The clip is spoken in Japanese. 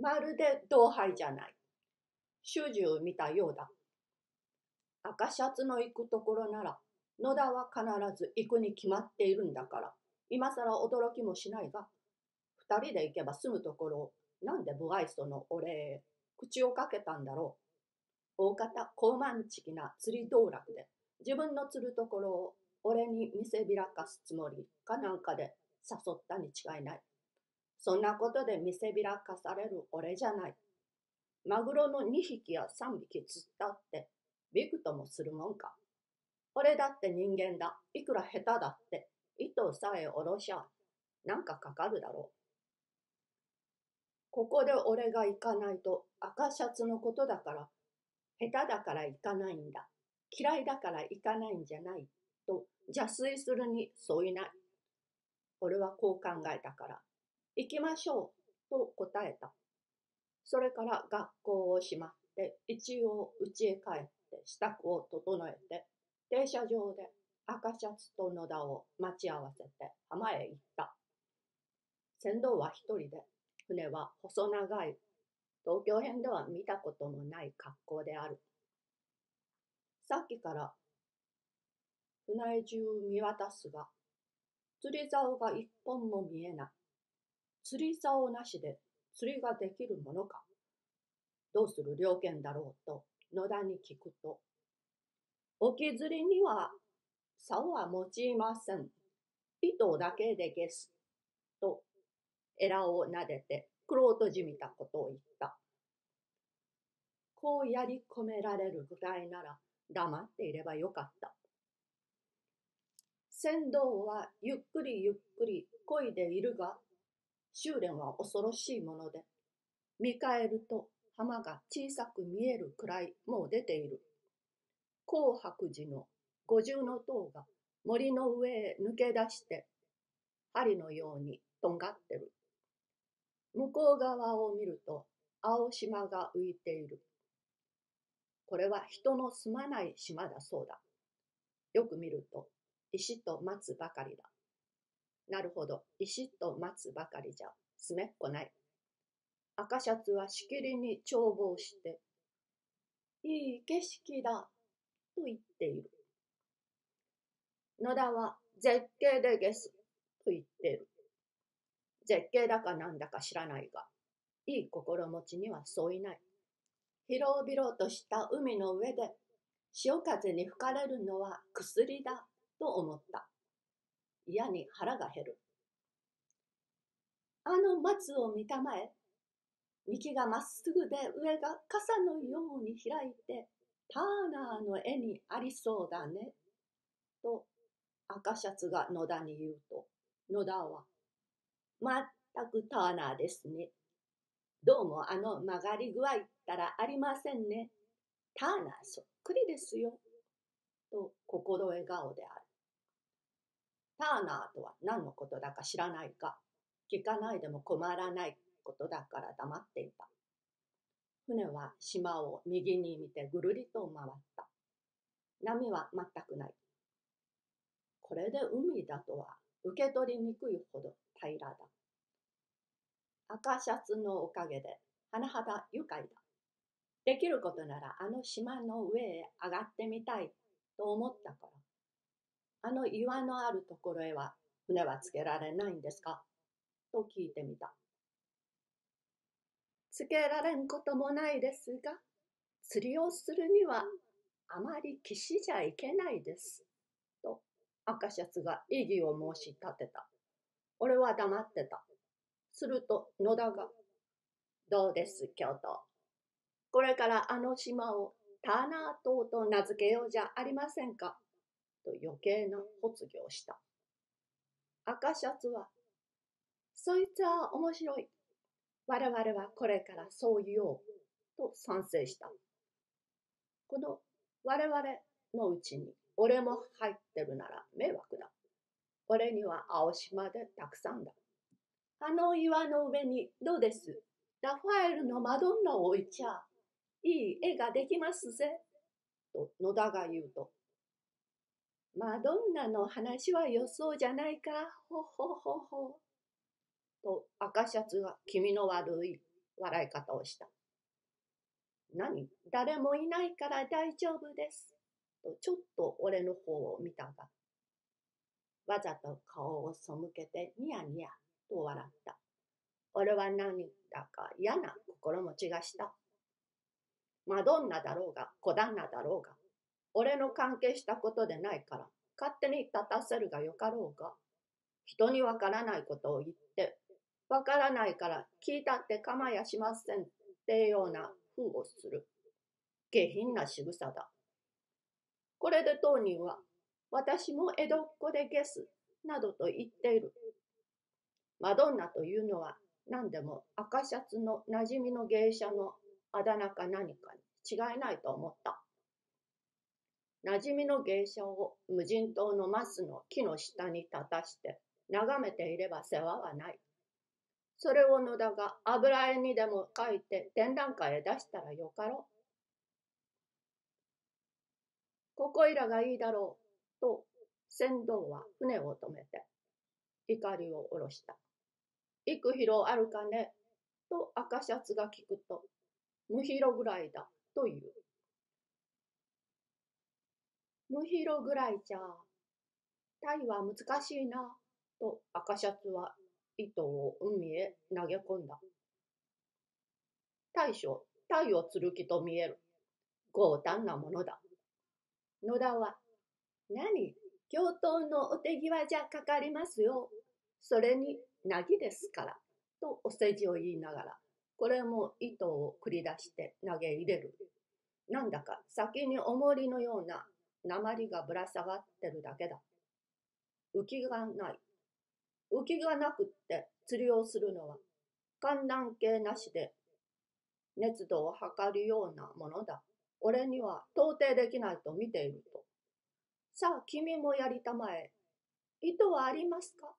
まるで同輩じゃない。主従見たようだ。赤シャツの行くところなら、野田は必ず行くに決まっているんだから、今更驚きもしないが、二人で行けば済むところを、なんで不愛想の俺へ口をかけたんだろう。大方、高慢ちきな釣り道楽で、自分の釣るところを俺に見せびらかすつもりかなんかで誘ったに違いない。そんなことで見せびらかされる俺じゃない。マグロの2匹や3匹釣ったってびくともするもんか。俺だって人間だ。いくら下手だって糸さえ下ろしゃなんかかかるだろう。ここで俺が行かないと赤シャツのことだから下手だから行かないんだ。嫌いだから行かないんじゃない。と邪推するにそういない。俺はこう考えたから行きましょうと答えた。それから学校を閉まって一応家へ帰って支度を整えて停車場で赤シャツと野田を待ち合わせて浜へ行った。船頭は一人で船は細長い東京編では見たこともない格好である。さっきから船中見渡すが釣り竿が一本も見えない。釣り竿なしで釣りができるものかどうする了見だろうと野田に聞くと、沖釣りには竿は用いません。糸だけでゲス。と、エラを撫でて、くろうとじみたことを言った。こうやり込められるぐらいなら黙っていればよかった。船頭はゆっくりゆっくり漕いでいるが、修練は恐ろしいもので、見返ると浜が小さく見えるくらいもう出ている。紅白寺の五重の塔が森の上へ抜け出して、針のようにとんがってる。向こう側を見ると青島が浮いている。これは人の住まない島だそうだ。よく見ると石と松ばかりだ。なるほど、石と松ばかりじゃ住めっこない。赤シャツはしきりに眺望して、いい景色だ、と言っている。野田は絶景でゲス、と言っている。絶景だかなんだか知らないが、いい心持ちにはそういない。広々とした海の上で潮風に吹かれるのは薬だと思った。嫌に腹が減る。あの松を見たまえ。幹がまっすぐで上が傘のように開いて、ターナーの絵にありそうだね。と赤シャツが野田に言うと、野田は、まったくターナーですね。どうもあの曲がり具合ったらありませんね。ターナーそっくりですよ。と心笑顔である。ターナーとは何のことだか知らないか、聞かないでも困らないことだから黙っていた。船は島を右に見てぐるりと回った。波は全くない。これで海だとは受け取りにくいほど平らだ。赤シャツのおかげで甚だ愉快だ。できることならあの島の上へ上がってみたいと思ったから。あの岩のあるところへは船はつけられないんですか？と聞いてみた。つけられんこともないですが、釣りをするにはあまり岸じゃいけないです。と赤シャツが異議を申し立てた。俺は黙ってた。すると野田が、どうです京都？これからあの島をターナー島と名付けようじゃありませんか？と余計な発議をした。赤シャツは、そいつは面白い。我々はこれからそう言おうと賛成した。この我々のうちに俺も入ってるなら迷惑だ。俺には青島でたくさんだ。あの岩の上にどうです？ラファエルのマドンナを置いちゃいい絵ができますぜ。と野田が言うと。マドンナの話は予想じゃないか。ほほほほ。と赤シャツが気味の悪い笑い方をした。何？誰もいないから大丈夫です。とちょっと俺の方を見たが、わざと顔を背けてニヤニヤと笑った。俺は何だか嫌な心持ちがした。マドンナだろうが、小旦那だろうが、俺の関係したことでないから、勝手に立たせるがよかろうが、人にわからないことを言って、わからないから聞いたって構やしませんってような風をする。下品な仕草だ。これで当人は、私も江戸っ子でゲス、などと言っている。マドンナというのは何でも赤シャツの馴染みの芸者のあだ名か何かに違いないと思った。馴染みの芸者を無人島のマスの木の下に立たして眺めていれば世話はない。それを野田が油絵にでも書いて展覧会へ出したらよかろう。ここいらがいいだろう。と、船頭は船を止めて、怒りを下ろした。幾広あるかねと赤シャツが聞くと、無広ぐらいだという。無広ぐらいじゃ、タイは難しいな、と赤シャツは糸を海へ投げ込んだ。大将、タイを釣る気と見える。強胆なものだ。野田は、何教頭のお手際じゃかかりますよ。それに、なぎですから。とお世辞を言いながら、これも糸を繰り出して投げ入れる。なんだか先に重りのような鉛がぶら下がってるだけだ。浮きがない。浮きがなくって釣りをするのは、寒暖計なしで熱度を測るようなものだ。俺には到底できないと見ていると。さあ、君もやりたまえ。意図はありますか？